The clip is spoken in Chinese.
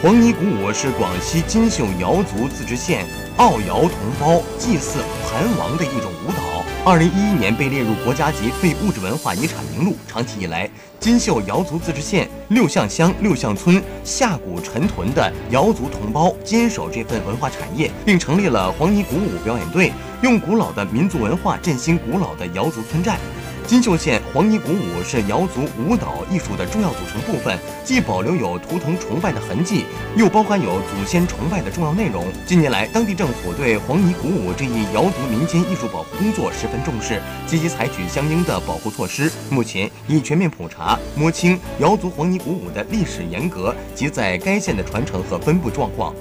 黄泥鼓舞是广西金秀瑶族自治县奥瑶同胞祭祀盘王的一种舞蹈。二零一一年被列入国家级非物质文化遗产名录。长期以来，金秀瑶族自治县六巷乡六巷村下古陈屯的瑶族同胞坚守这份文化产业，并成立了黄泥鼓舞表演队，用古老的民族文化振兴古老的瑶族村寨。金秀县黄泥鼓舞是瑶族舞蹈艺术的重要组成部分，既保留有图腾崇拜的痕迹，又包含有祖先崇拜的重要内容。近年来，当地政府对黄泥鼓舞这一瑶族民间艺术保护工作十分重视，积极采取相应的保护措施。目前已全面普查摸清瑶族黄泥鼓舞的历史沿革及在该县的传承和分布状况。